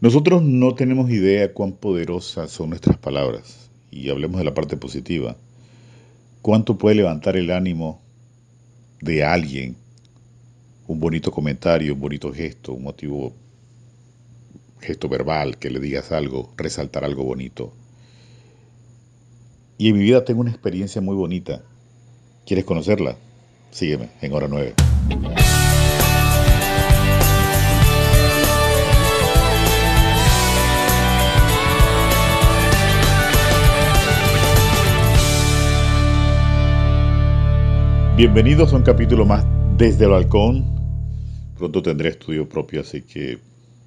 Nosotros no tenemos idea cuán poderosas son nuestras palabras, y hablemos de la parte positiva. ¿Cuánto puede levantar el ánimo de alguien? Un bonito comentario, un bonito gesto, un motivo, gesto verbal, que le digas algo, resaltar algo bonito. Y en mi vida tengo una experiencia muy bonita. ¿Quieres conocerla? Sígueme en hora 9. Bienvenidos a un capítulo más desde el balcón. Pronto tendré estudio propio, así que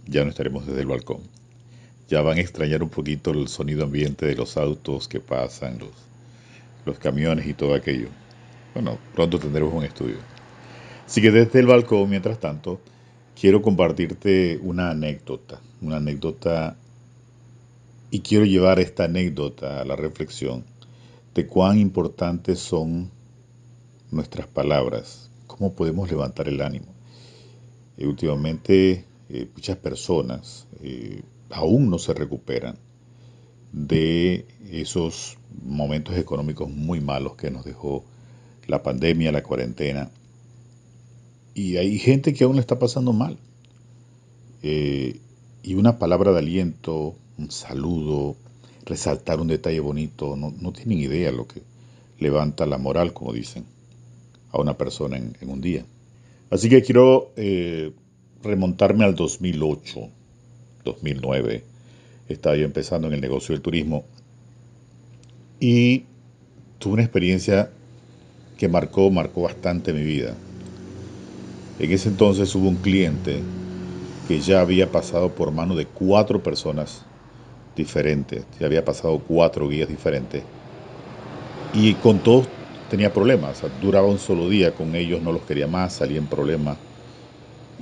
ya no estaremos desde el balcón. Ya van a extrañar un poquito el sonido ambiente de los autos que pasan, los, los camiones y todo aquello. Bueno, pronto tendremos un estudio. Así que desde el balcón, mientras tanto, quiero compartirte una anécdota, una anécdota y quiero llevar esta anécdota a la reflexión de cuán importantes son nuestras palabras, cómo podemos levantar el ánimo. Eh, últimamente eh, muchas personas eh, aún no se recuperan de esos momentos económicos muy malos que nos dejó la pandemia, la cuarentena. Y hay gente que aún le está pasando mal. y una palabra de aliento, un saludo, resaltar un detalle bonito, no, no tienen idea lo que levanta la moral, como dicen a una persona en, un día. Así que quiero eh, remontarme al 2008, 2009. Estaba yo empezando en el negocio del turismo y tuve una experiencia que marcó, marcó bastante mi vida. En ese entonces hubo un cliente que ya había pasado por mano de cuatro personas diferentes, ya había pasado cuatro guías diferentes y con todos tenía problemas, duraba un solo día con ellos, no los quería más, salía en problemas.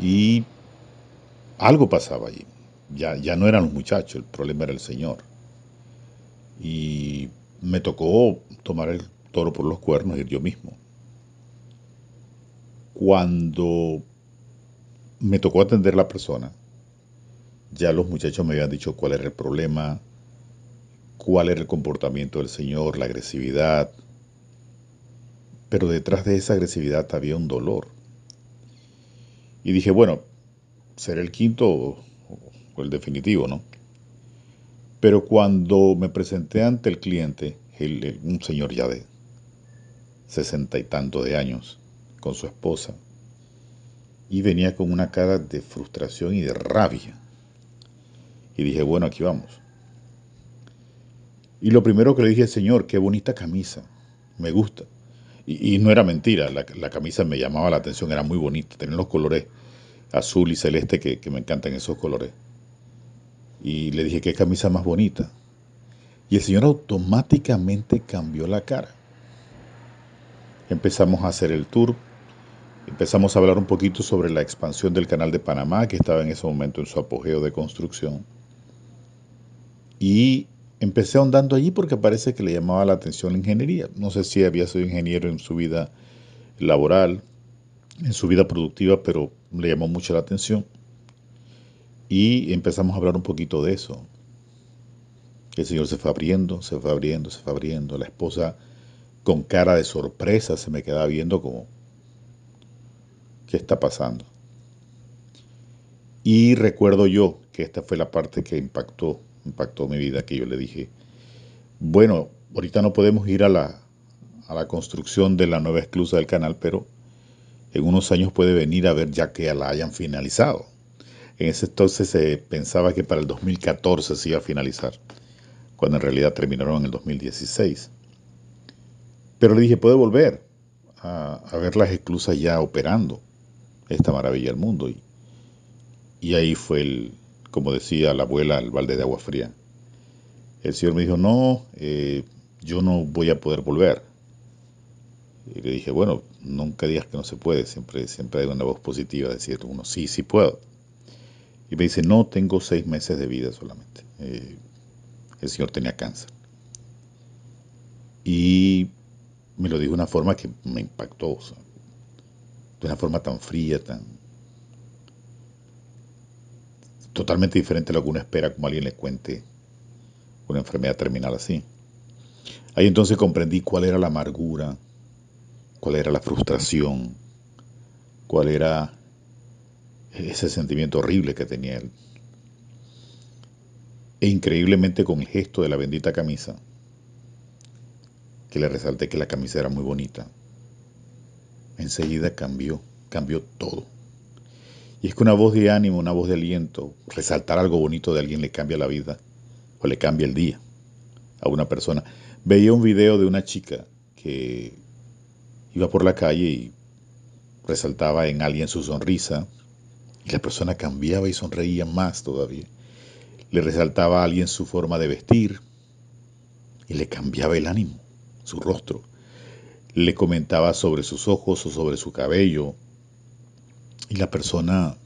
Y algo pasaba allí. Ya, ya no eran los muchachos, el problema era el Señor. Y me tocó tomar el toro por los cuernos y ir yo mismo. Cuando me tocó atender a la persona, ya los muchachos me habían dicho cuál era el problema, cuál era el comportamiento del Señor, la agresividad, pero detrás de esa agresividad había un dolor. Y dije, bueno, será el quinto o el definitivo, ¿no? Pero cuando me presenté ante el cliente, un señor ya de sesenta y tanto de años, con su esposa, y venía con una cara de frustración y de rabia. Y dije, bueno, aquí vamos. Y lo primero que le dije, Señor, qué bonita camisa, me gusta. Y, no era mentira, la, camisa me llamaba la atención, era muy bonita, tenía los colores azul y celeste que, que me encantan esos colores. Y le dije, qué camisa más bonita. Y el señor automáticamente cambió la cara. Empezamos a hacer el tour, empezamos a hablar un poquito sobre la expansión del canal de Panamá, que estaba en ese momento en su apogeo de construcción. Y empecé ahondando allí porque parece que le llamaba la atención la ingeniería. No sé si había sido ingeniero en su vida laboral, en su vida productiva, pero le llamó mucho la atención. Y empezamos a hablar un poquito de eso. El señor se fue abriendo, se fue abriendo, se fue abriendo. La esposa con cara de sorpresa se me quedaba viendo como, ¿qué está pasando? Y recuerdo yo que esta fue la parte que impactó impactó mi vida que yo le dije, bueno, ahorita no podemos ir a la, a la construcción de la nueva esclusa del canal, pero en unos años puede venir a ver ya que la hayan finalizado. En ese entonces se pensaba que para el 2014 se iba a finalizar, cuando en realidad terminaron en el 2016. Pero le dije, puede volver a, ver las esclusas ya operando, esta maravilla del mundo. Y, y ahí fue el, como decía la abuela, al balde de agua fría. El Señor me dijo, no, eh, yo no voy a poder volver. Y le dije, bueno, nunca digas que no se puede, siempre, siempre hay una voz positiva, decir uno, sí, sí puedo. Y me dice, no, tengo seis meses de vida solamente. Eh, el Señor tenía cáncer. Y me lo dijo de una forma que me impactó, de una forma tan fría, tan, totalmente diferente a lo que uno espera como alguien le cuente una enfermedad terminal así. Ahí entonces comprendí cuál era la amargura, cuál era la frustración, cuál era ese sentimiento horrible que tenía él. E increíblemente con el gesto de la bendita camisa, que le resalté que la camisa era muy bonita, enseguida cambió, cambió todo. Y es que una voz de ánimo, una voz de aliento, resaltar algo bonito de alguien le cambia la vida o le cambia el día a una persona. Veía un video de una chica que iba por la calle y resaltaba en alguien su sonrisa y la persona cambiaba y sonreía más todavía. Le resaltaba a alguien su forma de vestir y le cambiaba el ánimo, su rostro. Le comentaba sobre sus ojos o sobre su cabello y la persona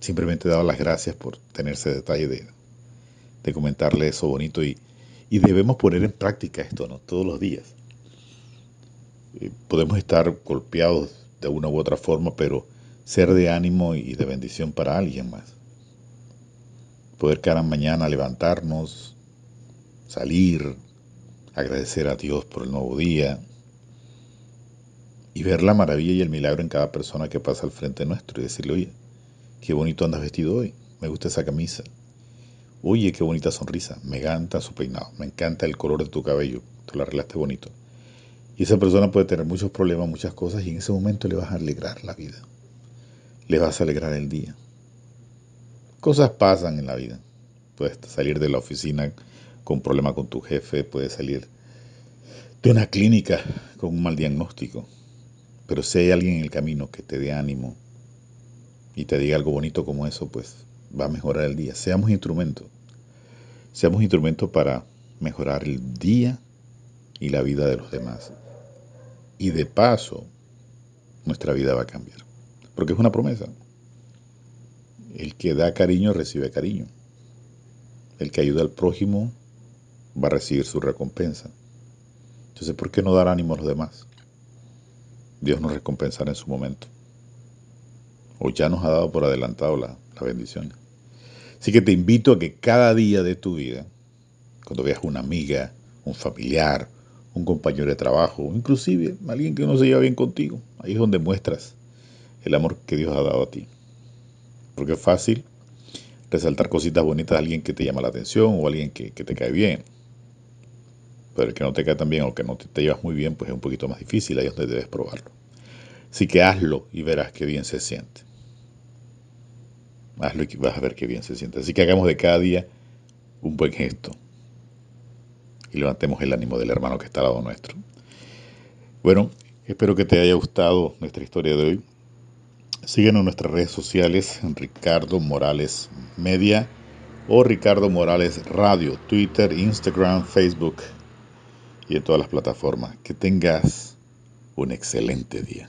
simplemente daba las gracias por tener ese detalle de, comentarle eso bonito y, y, debemos poner en práctica esto, ¿no? Todos los días. Eh, podemos estar golpeados de una u otra forma, pero ser de ánimo y de bendición para alguien más. Poder cada mañana levantarnos, salir, agradecer a Dios por el nuevo día, y ver la maravilla y el milagro en cada persona que pasa al frente nuestro y decirle, oye, qué bonito andas vestido hoy, me gusta esa camisa. Oye, qué bonita sonrisa, me encanta su peinado, me encanta el color de tu cabello, tú lo arreglaste bonito. Y esa persona puede tener muchos problemas, muchas cosas, y en ese momento le vas a alegrar la vida, le vas a alegrar el día. Cosas pasan en la vida. Puedes salir de la oficina con un problema con tu jefe, puedes salir de una clínica con un mal diagnóstico, pero si hay alguien en el camino que te dé ánimo y te diga algo bonito como eso, pues va a mejorar el día. Seamos instrumentos. Seamos instrumentos para mejorar el día y la vida de los demás. Y de paso, nuestra vida va a cambiar. Porque es una promesa. El que da cariño recibe cariño. El que ayuda al prójimo va a recibir su recompensa. Entonces, ¿por qué no dar ánimo a los demás? Dios nos recompensará en su momento. O ya nos ha dado por adelantado la, bendición. Así que te invito a que cada día de tu vida, cuando veas una amiga, un familiar, un compañero de trabajo, inclusive alguien que no se lleva bien contigo, ahí es donde muestras el amor que Dios ha dado a ti. Porque es fácil resaltar cositas bonitas de alguien que te llama la atención o alguien que, que te cae bien. Pero el que no te cae tan bien o que no te, llevas muy bien, pues es un poquito más difícil, ahí es donde debes probarlo. Así que hazlo y verás qué bien se siente. Hazlo y vas a ver qué bien se siente. Así que hagamos de cada día un buen gesto. Y levantemos el ánimo del hermano que está al lado nuestro. Bueno, espero que te haya gustado nuestra historia de hoy. Síguenos en nuestras redes sociales, Ricardo Morales Media o Ricardo Morales Radio, Twitter, Instagram, Facebook y en todas las plataformas. Que tengas un excelente día.